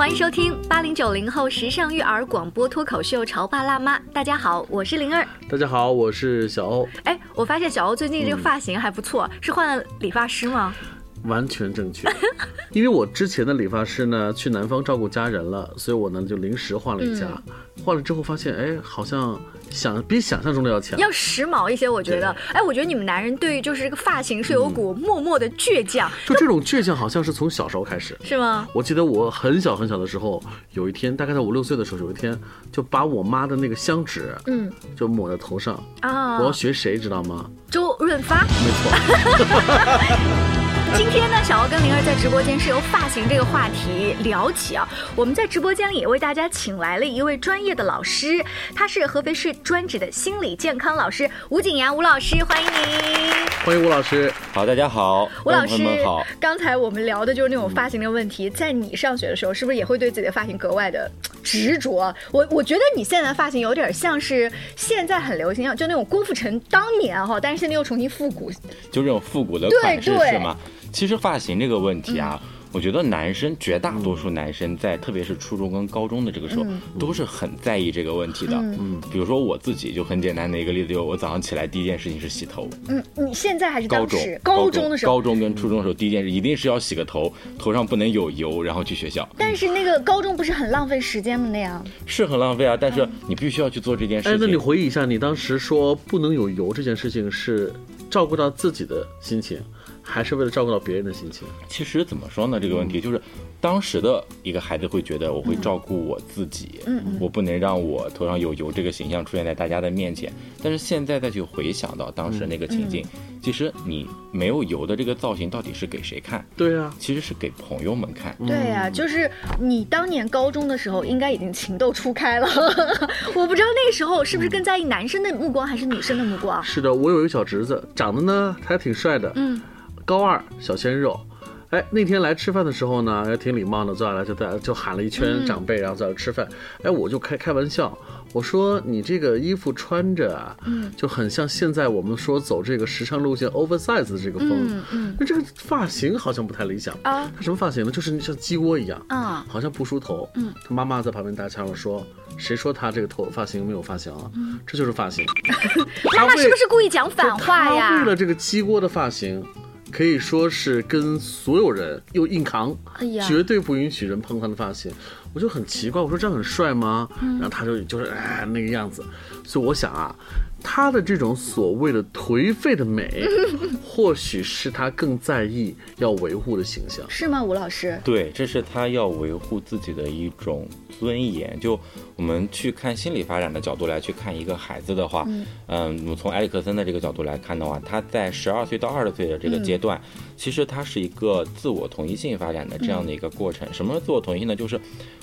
欢迎收听八零九零后时尚育儿广播脱口秀《潮爸辣妈》。大家好，我是灵儿。大家好，我是小欧。哎，我发现小欧最近这个发型还不错，是换了理发师吗？完全正确，因为我之前的理发师呢去南方照顾家人了，所以我呢就临时换了一家。换了之后发现，哎，好像想比想象中的要强，要时髦一些。我觉得，哎，我觉得你们男人对于就是这个发型是有股默默的倔强。就这种倔强，好像是从小时候开始，是吗？我记得我很小很小的时候，有一天，大概在五六岁的时候，有一天就把我妈的那个香纸，嗯，就抹在头上啊。我要学谁知道吗？周润发。没错。今天呢，小欧跟灵儿在直播间是由发型这个话题聊起啊。我们在直播间里也为大家请来了一位专业的老师，他是合肥市专职的心理健康老师吴景阳吴老师，欢迎您。欢迎吴老师，好，大家好，吴老师好。刚才我们聊的就是那种发型的问题，在你上学的时候，是不是也会对自己的发型格外的执着？我我觉得你现在的发型有点像是现在很流行，就那种郭富城当年哈，但是现在又重新复古，就这种复古的款式是吗？其实发型这个问题啊，我觉得男生绝大多数男生在特别是初中跟高中的这个时候，都是很在意这个问题的。嗯，比如说我自己就很简单的一个例子，就是我早上起来第一件事情是洗头。嗯，你现在还是高中？高中的时候，高中跟初中的时候，第一件事一定是要洗个头，头上不能有油，然后去学校。但是那个高中不是很浪费时间吗？那样是很浪费啊，但是你必须要去做这件事情。哎，那你回忆一下，你当时说不能有油这件事情是照顾到自己的心情。还是为了照顾到别人的心情。其实怎么说呢？这个问题就是，当时的一个孩子会觉得我会照顾我自己，嗯嗯，我不能让我头上有油这个形象出现在大家的面前。但是现在再去回想到当时那个情境，其实你没有油的这个造型到底是给谁看？对啊，其实是给朋友们看。对呀，就是你当年高中的时候，应该已经情窦初开了。我不知道那个时候是不是更在意男生的目光还是女生的目光？是的，我有一个小侄子，长得呢还挺帅的，嗯。高二小鲜肉，哎，那天来吃饭的时候呢，也挺礼貌的，坐下来就在就喊了一圈长辈，然后在这吃饭。哎，我就开开玩笑，我说你这个衣服穿着啊，嗯，就很像现在我们说走这个时尚路线 oversize 的这个风，嗯嗯，那这个发型好像不太理想啊。他什么发型呢？就是像鸡窝一样啊，好像不梳头。嗯，他妈妈在旁边搭腔了说：“谁说他这个头发型没有发型啊？这就是发型。”妈妈是不是故意讲反话呀？为了这个鸡窝的发型。可以说是跟所有人又硬扛，绝对不允许人碰他的发型，我就很奇怪，我说这样很帅吗？然后他就就是哎那个样子，所以我想啊。他的这种所谓的颓废的美，或许是他更在意要维护的形象，是吗，吴老师？对，这是他要维护自己的一种尊严。就我们去看心理发展的角度来去看一个孩子的话，嗯，我们从埃里克森的这个角度来看的话，他在十二岁到二十岁的这个阶段，其实他是一个自我同一性发展的这样的一个过程。什么是自我同一性呢？就是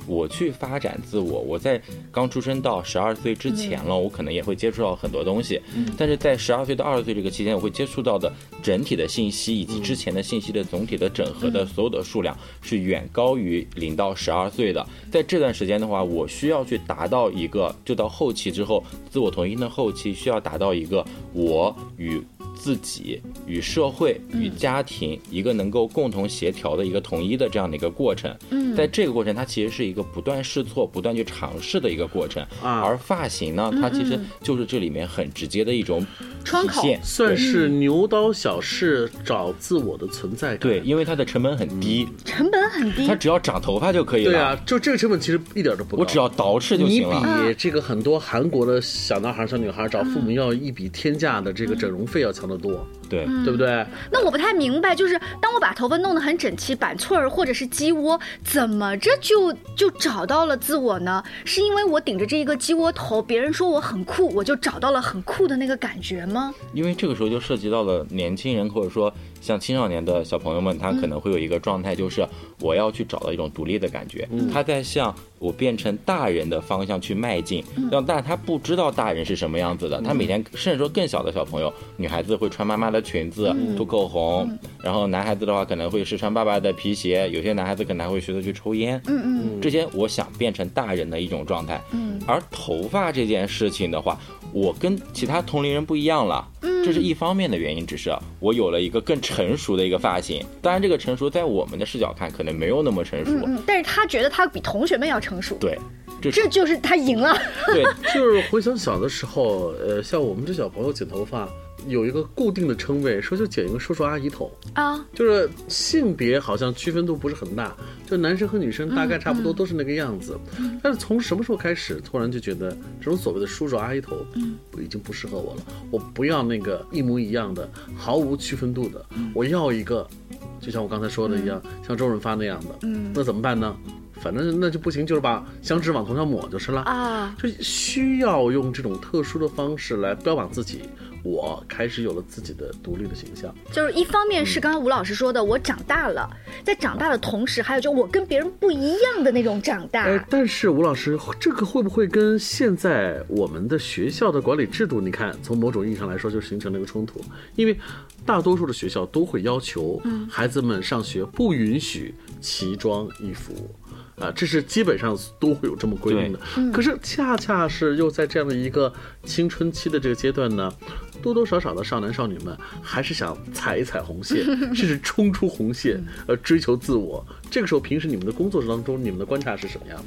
我去发展自我，我在刚出生到十二岁之前了，我可能也会接触到很多。东西，但是在十二岁到二十岁这个期间，我会接触到的整体的信息以及之前的信息的总体的整合的所有的数量是远高于零到十二岁的。在这段时间的话，我需要去达到一个，就到后期之后，自我同一的后期需要达到一个我与。自己与社会与家庭一个能够共同协调的一个统一的这样的一个过程，嗯，在这个过程，它其实是一个不断试错、不断去尝试的一个过程。啊，而发型呢，它其实就是这里面很直接的一种体现，算是牛刀小试找自我的存在感。对，因为它的成本很低，成本很低，它只要长头发就可以了。对啊，就这个成本其实一点都不高，我只要捯饬就行了。你比这个很多韩国的小男孩、小女孩找父母要一笔天价的这个整容费要强。的多，对对不对？那我不太明白，就是当我把头发弄得很整齐，板寸儿或者是鸡窝，怎么着就就找到了自我呢？是因为我顶着这一个鸡窝头，别人说我很酷，我就找到了很酷的那个感觉吗？因为这个时候就涉及到了年轻人，或者说。像青少年的小朋友们，他可能会有一个状态，就是我要去找到一种独立的感觉。他在向我变成大人的方向去迈进。让但他不知道大人是什么样子的。他每天，甚至说更小的小朋友，女孩子会穿妈妈的裙子，涂口红，然后男孩子的话可能会试穿爸爸的皮鞋。有些男孩子可能还会学着去抽烟。嗯嗯，这些我想变成大人的一种状态。嗯，而头发这件事情的话，我跟其他同龄人不一样了。嗯。这是一方面的原因，只是我有了一个更成熟的一个发型。当然，这个成熟在我们的视角看可能没有那么成熟。嗯，但是他觉得他比同学们要成熟。对，这就是他赢了。对，就是回想小的时候，呃，像我们这小朋友剪头发。有一个固定的称谓，说就剪一个叔叔阿姨头啊，就是性别好像区分度不是很大，就男生和女生大概差不多都是那个样子。但是从什么时候开始，突然就觉得这种所谓的叔叔阿姨头，嗯，已经不适合我了。我不要那个一模一样的、毫无区分度的，我要一个，就像我刚才说的一样，像周润发那样的。嗯，那怎么办呢？反正那就不行，就是把香脂往头上抹就是了啊。就需要用这种特殊的方式来标榜自己。我开始有了自己的独立的形象，就是一方面是刚刚吴老师说的，我长大了，在长大的同时，还有就我跟别人不一样的那种长大。哎，但是吴老师，这个会不会跟现在我们的学校的管理制度，你看从某种意义上来说，就形成了一个冲突？因为大多数的学校都会要求孩子们上学不允许奇装异服。啊，这是基本上都会有这么规定的。可是恰恰是又在这样的一个青春期的这个阶段呢，多多少少的少男少女们还是想踩一踩红线，甚至冲出红线，呃，追求自我。这个时候，平时你们的工作当中，你们的观察是什么样的？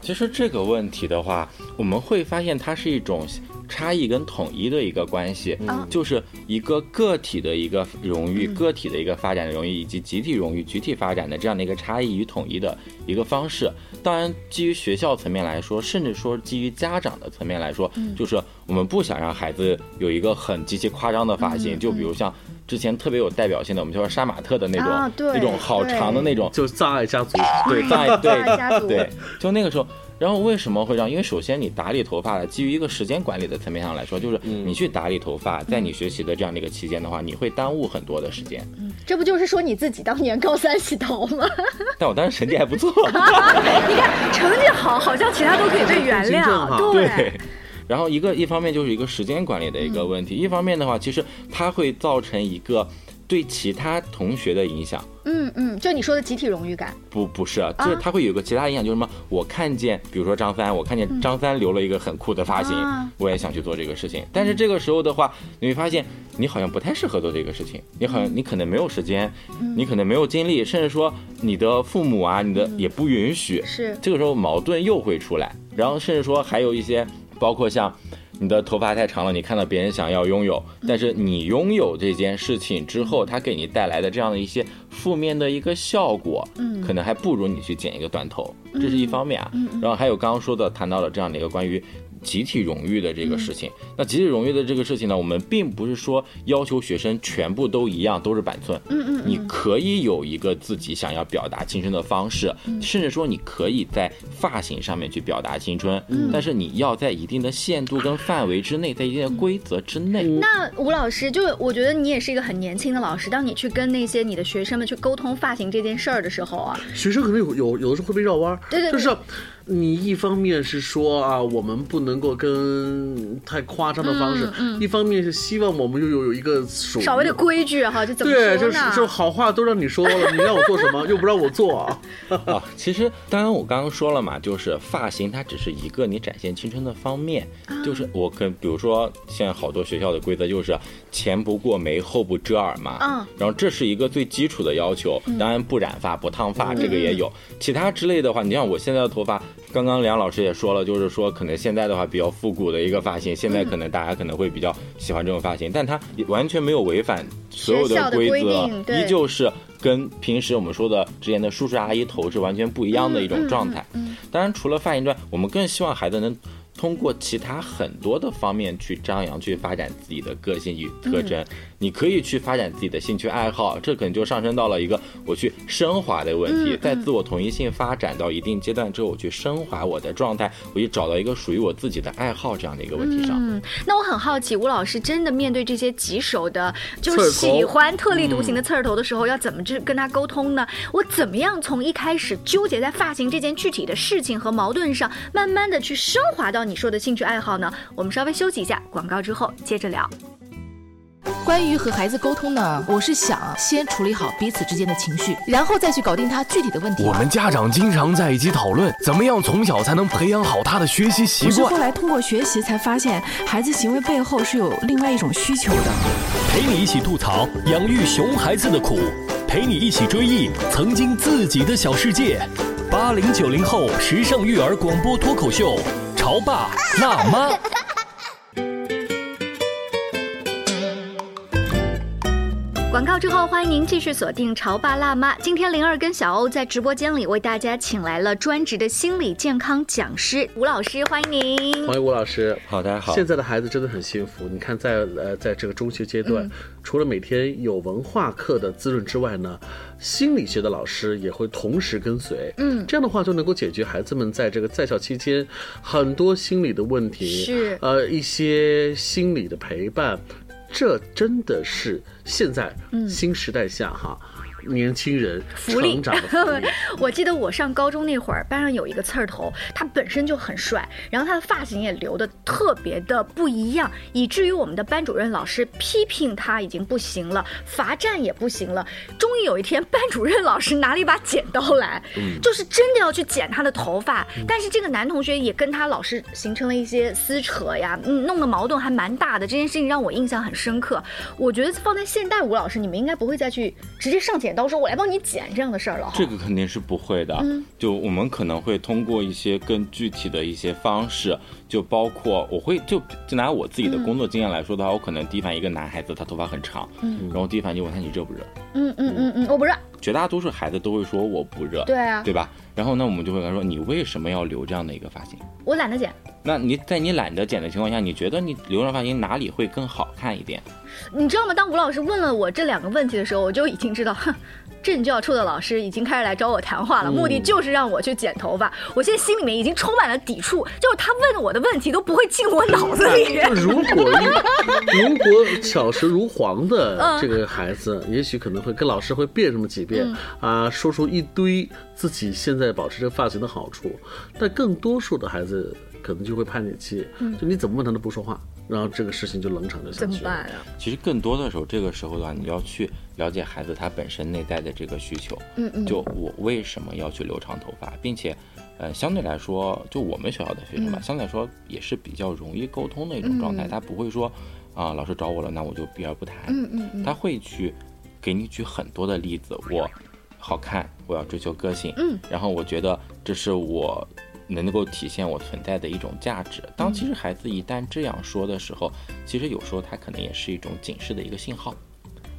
其实这个问题的话，我们会发现它是一种。差异跟统一的一个关系，就是一个个体的一个荣誉、个体的一个发展的荣誉，以及集体荣誉、集体发展的这样的一个差异与统一的一个方式。当然，基于学校层面来说，甚至说基于家长的层面来说，就是我们不想让孩子有一个很极其夸张的发型，就比如像之前特别有代表性的，我们叫杀马特的那种，那种好长的那种，就葬爱家族，对葬爱对对，就那个时候。然后为什么会让？因为首先你打理头发的，基于一个时间管理的层面上来说，就是你去打理头发，在你学习的这样的一个期间的话，你会耽误很多的时间。这不就是说你自己当年高三洗头吗？但我当时成绩还不错。你看成绩好，好像其他都可以被原谅。对。然后一个一方面就是一个时间管理的一个问题，一方面的话，其实它会造成一个。对其他同学的影响，嗯嗯，就你说的集体荣誉感，不不是，就是他会有个其他影响，就是什么？我看见，比如说张三，我看见张三留了一个很酷的发型，我也想去做这个事情。但是这个时候的话，你会发现你好像不太适合做这个事情，你好像你可能没有时间，你可能没有精力，甚至说你的父母啊，你的也不允许。是这个时候矛盾又会出来，然后甚至说还有一些，包括像。你的头发太长了，你看到别人想要拥有，但是你拥有这件事情之后，它给你带来的这样的一些负面的一个效果，嗯，可能还不如你去剪一个短头，这是一方面啊。然后还有刚刚说的谈到了这样的一个关于。集体荣誉的这个事情，那集体荣誉的这个事情呢，我们并不是说要求学生全部都一样，都是板寸。嗯嗯，你可以有一个自己想要表达青春的方式，甚至说你可以在发型上面去表达青春，但是你要在一定的限度跟范围之内，在一定的规则之内。那吴老师，就我觉得你也是一个很年轻的老师，当你去跟那些你的学生们去沟通发型这件事儿的时候啊，学生可能有有有的时候会被绕弯儿，对对，就是。你一方面是说啊，我们不能够跟太夸张的方式；一方面是希望我们又有有一个稍微的规矩哈，就怎么对，就是就好话都让你说了，你让我做什么，又不让我做啊。啊，其实当然我刚刚说了嘛，就是发型它只是一个你展现青春的方面，就是我跟比如说现在好多学校的规则就是前不过眉，后不遮耳嘛，嗯，然后这是一个最基础的要求。当然不染发、不烫发这个也有，其他之类的话，你像我现在的头发。刚刚梁老师也说了，就是说可能现在的话比较复古的一个发型，现在可能大家可能会比较喜欢这种发型，但它完全没有违反所有的规则，依旧是跟平时我们说的之前的叔叔阿姨头是完全不一样的一种状态。当然，除了发型之外，我们更希望孩子能。通过其他很多的方面去张扬、去发展自己的个性与特征，你可以去发展自己的兴趣爱好，这可能就上升到了一个我去升华的问题。在自我同一性发展到一定阶段之后，我去升华我的状态，我去找到一个属于我自己的爱好这样的一个问题上。嗯，那我很好奇，吴老师真的面对这些棘手的，就喜欢特立独行的刺儿头的时候，要怎么去跟他沟通呢？我怎么样从一开始纠结在发型这件具体的事情和矛盾上，慢慢的去升华到你说的兴趣爱好呢？我们稍微休息一下，广告之后接着聊。关于和孩子沟通呢，我是想先处理好彼此之间的情绪，然后再去搞定他具体的问题。我们家长经常在一起讨论，怎么样从小才能培养好他的学习习惯是后。来通过学习才发现，孩子行为背后是有另外一种需求的。陪你一起吐槽养育熊孩子的苦，陪你一起追忆曾经自己的小世界。八零九零后时尚育儿广播脱口秀，潮爸辣妈。广告之后，欢迎您继续锁定《潮爸辣妈》。今天灵儿跟小欧在直播间里为大家请来了专职的心理健康讲师吴老师，欢迎您。欢迎吴老师。好，大家好。现在的孩子真的很幸福。你看在，呃，在这个中学阶段，除了每天有文化课的滋润之外呢，心理学的老师也会同时跟随。嗯，这样的话就能够解决孩子们在这个在校期间很多心理的问题，是呃一些心理的陪伴。这真的是现在新时代下哈。年轻人福利成长的福利，我记得我上高中那会儿，班上有一个刺儿头，他本身就很帅，然后他的发型也留的特别的不一样，以至于我们的班主任老师批评他已经不行了，罚站也不行了。终于有一天，班主任老师拿了一把剪刀来，就是真的要去剪他的头发。但是这个男同学也跟他老师形成了一些撕扯呀，嗯，弄得矛盾还蛮大的。这件事情让我印象很深刻。我觉得放在现代，吴老师你们应该不会再去直接上剪刀说“我来帮你剪”这样的事儿了。这个肯定是不会的，就我们可能会通过一些更具体的一些方式，就包括我会就就拿我自己的工作经验来说的话，我可能第一反应一个男孩子他头发很长，然后第一反应就问他你热不热，嗯嗯嗯嗯，我不热。绝大多数孩子都会说我不热，对啊对吧？然后呢，我们就会跟他说你为什么要留这样的一个发型？我懒得剪。那你在你懒得剪的情况下，你觉得你留长发型哪里会更好看一点？你知道吗？当吴老师问了我这两个问题的时候，我就已经知道，哼，朕就要臭的老师已经开始来找我谈话了，目的就是让我去剪头发。我现在心里面已经充满了抵触，就是他问我的问题都不会进我脑子里。如果如果巧舌如簧的嗯。这个孩子，也许可能会跟老师会辩这么几遍啊，说出一堆自己现在保持这个发型的好处，但更多数的孩子可能就会叛逆期，就你怎么问他都不说话，然后这个事情就冷场就下去了。怎么办啊？其实更多的时候，这个时候的话，你要去了解孩子他本身内在的这个需求。嗯嗯就我为什么要去留长头发，并且，呃，相对来说，就我们学校的学生吧，相对来说也是比较容易沟通的一种状态。他不会说，啊、老师找我了，那我就避而不谈。嗯嗯嗯他会去给你举很多的例子，我好看，我要追求个性，嗯，然后我觉得这是我能够体现我存在的一种价值。当其实孩子一旦这样说的时候，其实有时候他可能也是一种警示的一个信号。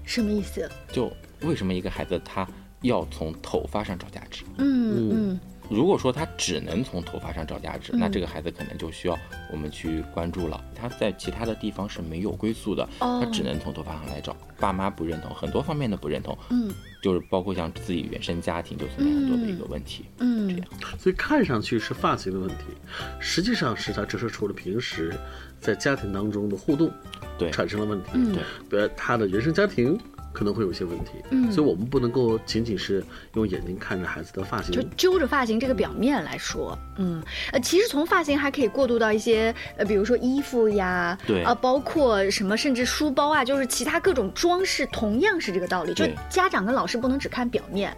什么意思？就为什么一个孩子他要从头发上找价值？嗯嗯如果说他只能从头发上找价值，那这个孩子可能就需要我们去关注了。他在其他的地方是没有归宿的，哦他只能从头发上来找。爸妈不认同，很多方面的不认同，嗯就是包括像自己原生家庭就存在很多的一个问题。嗯这嗯样，所以看上去是发型的问题，实际上是他折射出了平时在家庭当中的互动对产生了问题。嗯对，比如他的原生家庭可能会有一些问题。嗯所以我们不能够仅仅是用眼睛看着孩子的发型就。揪着发型这个表面来说，嗯，呃，其实从发型还可以过渡到一些，呃，比如说衣服呀，对啊，包括什么，甚至书包啊，就是其他各种装饰，同样是这个道理。就家长跟老师不能只看表面。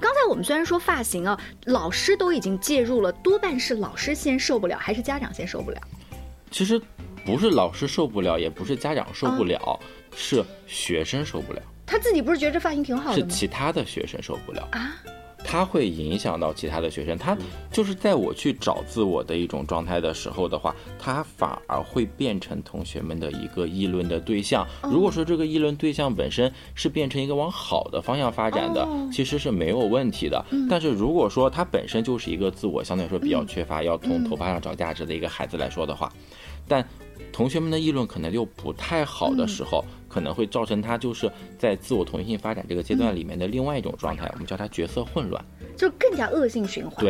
刚才我们虽然说发型啊，老师都已经介入了，多半是老师先受不了，还是家长先受不了？其实不是老师受不了，也不是家长受不了，是学生受不了，他自己不是觉得这发型挺好的吗？是其他的学生受不了。啊，他会影响到其他的学生。他就是在我去找自我的一种状态的时候的话，他反而会变成同学们的一个议论的对象。如果说这个议论对象本身是变成一个往好的方向发展的，哦其实是没有问题的。但是如果说他本身就是一个自我相对来说比较缺乏，要从头发上找价值的一个孩子来说的话，但同学们的议论可能又不太好的时候，可能会造成他就是在自我同一性发展这个阶段里面的另外一种状态，我们叫它角色混乱。就更加恶性循环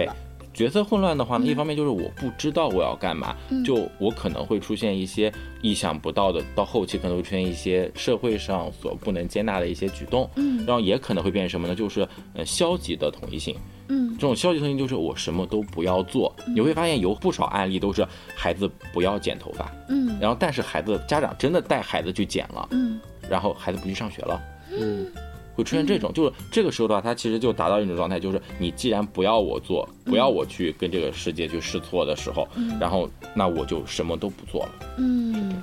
角色混乱的话呢，一方面就是我不知道我要干嘛，就我可能会出现一些意想不到的，到后期可能会出现一些社会上所不能接纳的一些举动，嗯，然后也可能会变成什么呢？就是呃消极的统一性。嗯这种消极统一就是我什么都不要做，你会发现有不少案例都是孩子不要剪头发，嗯然后但是孩子家长真的带孩子去剪了，嗯然后孩子不去上学了。嗯，会出现这种，就是这个时候的话，他其实就达到一种状态，就是你既然不要我做，不要我去跟这个世界去试错的时候，然后那我就什么都不做了。嗯，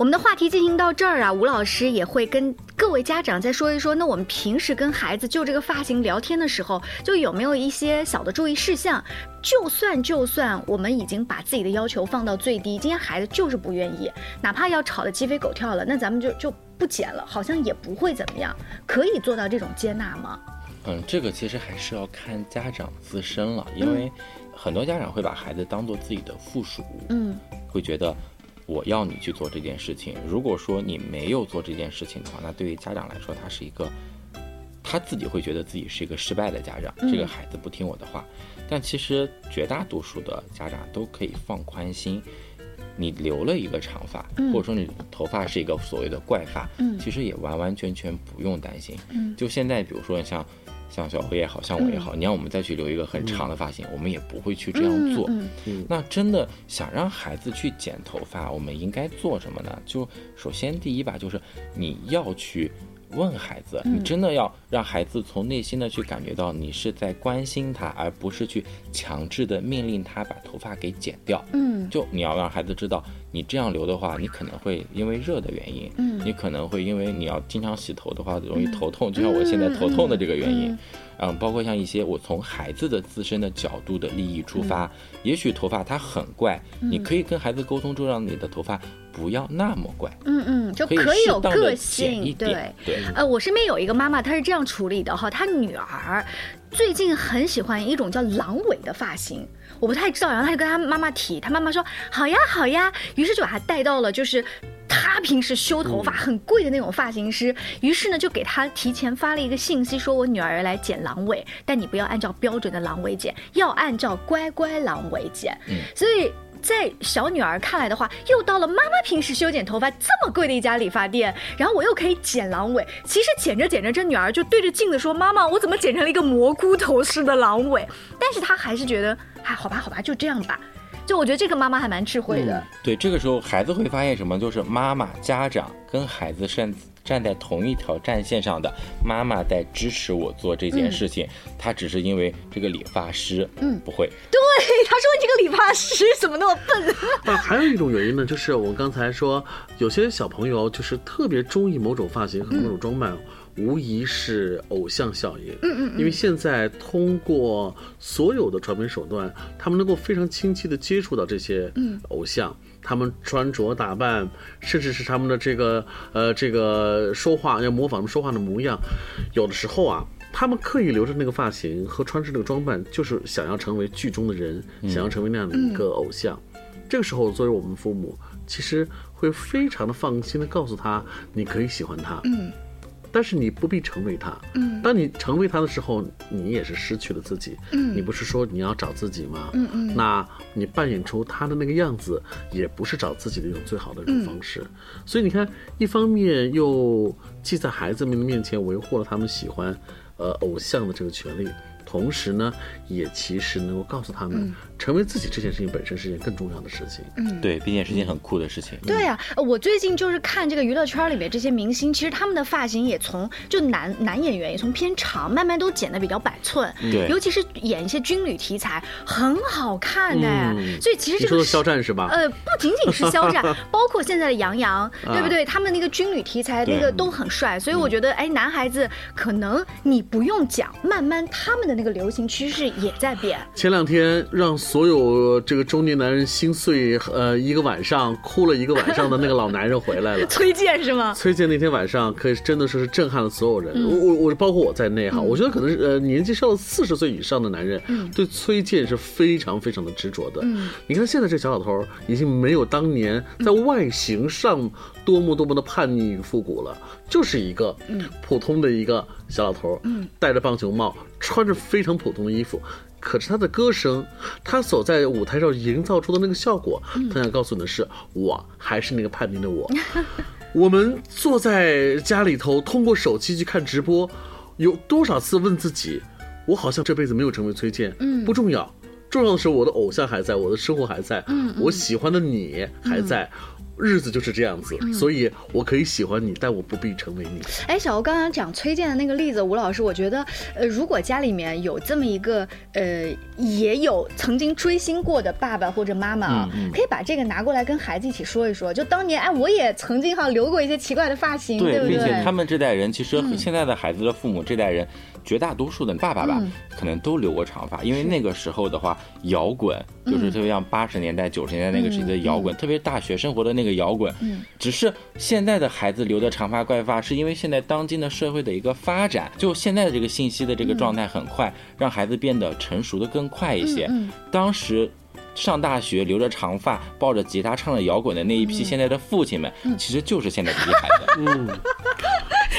我们的话题进行到这儿啊，吴老师也会跟各位家长再说一说，那我们平时跟孩子就这个发型聊天的时候，就有没有一些小的注意事项？就算就算我们已经把自己的要求放到最低，今天孩子就是不愿意，哪怕要吵得鸡飞狗跳了，那咱们就就不剪了，好像也不会怎么样，可以做到这种接纳吗？嗯，这个其实还是要看家长自身了，因为很多家长会把孩子当做自己的附属，嗯会觉得我要你去做这件事情。如果说你没有做这件事情的话，那对于家长来说，他是一个他自己会觉得自己是一个失败的家长，这个孩子不听我的话。但其实绝大多数的家长都可以放宽心。你留了一个长发，或者说你头发是一个所谓的怪发，嗯。其实也完完全全不用担心。嗯。就现在，比如说像像小辉也好像我也好，你让我们再去留一个很长的发型，我们也不会去这样做。嗯那真的想让孩子去剪头发，我们应该做什么呢？就首先第一吧，就是你要去问孩子，嗯。你真的要让孩子从内心的去感觉到你是在关心他，而不是去强制的命令他把头发给剪掉。嗯。就你要让孩子知道，你这样留的话，你可能会因为热的原因，嗯。你可能会因为你要经常洗头的话，容易头痛，就像我现在头痛的这个原因。嗯，包括像一些我从孩子的自身的角度的利益出发，嗯也许头发它很怪，你可以跟孩子沟通，就让你的头发不要那么怪，嗯嗯，就可以有个性，对点。。对，呃，我身边有一个妈妈，她是这样处理的哈，她女儿最近很喜欢一种叫狼尾的发型，我不太知道，然后她就跟她妈妈提，她妈妈说好呀好呀，于是就把她带到了就是。她平时修头发很贵的那种发型师，于是呢就给他提前发了一个信息，说我女儿来剪狼尾，但你不要按照标准的狼尾剪，要按照乖乖狼尾剪。嗯所以在小女儿看来的话，又到了妈妈平时修剪头发这么贵的一家理发店，然后我又可以剪狼尾。其实剪着剪着，这女儿就对着镜子说：“妈妈，我怎么剪成了一个蘑菇头似的狼尾？”但是她还是觉得，哎，好吧，好吧，就这样吧。就我觉得这个妈妈还蛮智慧的。对，这个时候孩子会发现什么？就是妈妈、家长跟孩子站站在同一条战线上的，妈妈在支持我做这件事情，她只是因为这个理发师，嗯，不会，对，他说你这个理发师怎么那么笨？啊，还有一种原因呢，就是我刚才说，有些小朋友就是特别中意某种发型和某种装扮，无疑是偶像效应。嗯嗯因为现在通过所有的传媒手段，他们能够非常清晰的接触到这些偶像。他们穿着打扮，甚至是他们的这个呃这个说话，要模仿他们说话的模样，有的时候啊，他们刻意留着那个发型和穿着那个装扮，就是想要成为剧中的人，想要成为那样的一个偶像。这个时候，作为我们父母，其实会非常的放心的告诉他，你可以喜欢他，嗯，但是你不必成为他，嗯，当你成为他的时候，你也是失去了自己，嗯，你不是说你要找自己吗？嗯嗯，那你扮演出他的那个样子，也不是找自己的一种最好的一种方式，所以你看，一方面又既在孩子们的面前维护了他们喜欢，呃，偶像的这个权利。同时呢，也其实能够告诉他们，成为自己这件事情本身是一件更重要的事情。嗯对，毕竟是件很酷的事情。对呀、呃我最近就是看这个娱乐圈里面这些明星，其实他们的发型也从就男男演员也从偏长，慢慢都剪的比较板寸。对尤其是演一些军旅题材，很好看哎、嗯所以其实你说肖战是吧？呃，不仅仅是肖战，包括现在的杨洋，对不对？他们那个军旅题材那个都很帅，所以我觉得，哎，男孩子可能你不用讲，慢慢他们的那个流行趋势也在变。前两天让所有这个中年男人心碎，呃，一个晚上哭了一个晚上的那个老男人回来了。崔健是吗？崔健那天晚上可以真的说是震撼了所有人，嗯我我我包括我在内哈，我觉得可能是呃年纪上了四十岁以上的男人，嗯对崔健是非常非常的执着的。你看现在这小老头儿已经没有当年在外形上多么多么的叛逆与复古了，就是一个普通的一个小老头儿，戴着棒球帽，穿着非常普通的衣服。可是他的歌声，他所在舞台上营造出的那个效果，他想告诉你的是，我还是那个叛逆的我。我们坐在家里头，通过手机去看直播，有多少次问自己，我好像这辈子没有成为崔健，嗯，不重要，重要的是我的偶像还在，我的生活还在，嗯，我喜欢的你还在。日子就是这样子，所以我可以喜欢你，但我不必成为你。哎，小欧刚刚讲崔健的那个例子，吴老师，我觉得，呃，如果家里面有这么一个，呃，也有曾经追星过的爸爸或者妈妈啊，可以把这个拿过来跟孩子一起说一说。就当年，哎，我也曾经哈留过一些奇怪的发型，对不对？并且他们这代人，其实现在的孩子的父母这代人。绝大多数的爸爸吧，可能都留过长发，因为那个时候的话，摇滚就是特别像八十年代、九十年代那个时期的摇滚，特别大学生活的那个摇滚。只是现在的孩子留的长发怪发，是因为现在当今的社会的一个发展，就现在的这个信息的这个状态很快，让孩子变得成熟的更快一些。当时上大学留着长发、抱着吉他唱着摇滚的那一批现在的父亲们，其实就是现在这些孩子。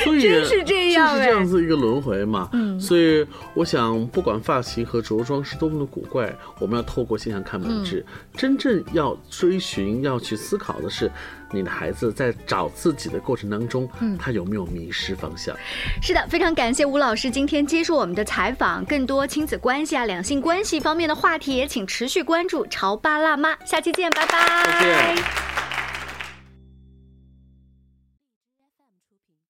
所以真是这样，就是这样子一个轮回嘛。嗯，所以我想，不管发型和着装是多么的古怪，我们要透过现象看本质。真正要追寻、要去思考的是，你的孩子在找自己的过程当中，嗯，他有没有迷失方向？是的，非常感谢吴老师今天接受我们的采访。更多亲子关系啊、两性关系方面的话题，也请持续关注《潮爸辣妈》。下期见，拜拜。再见。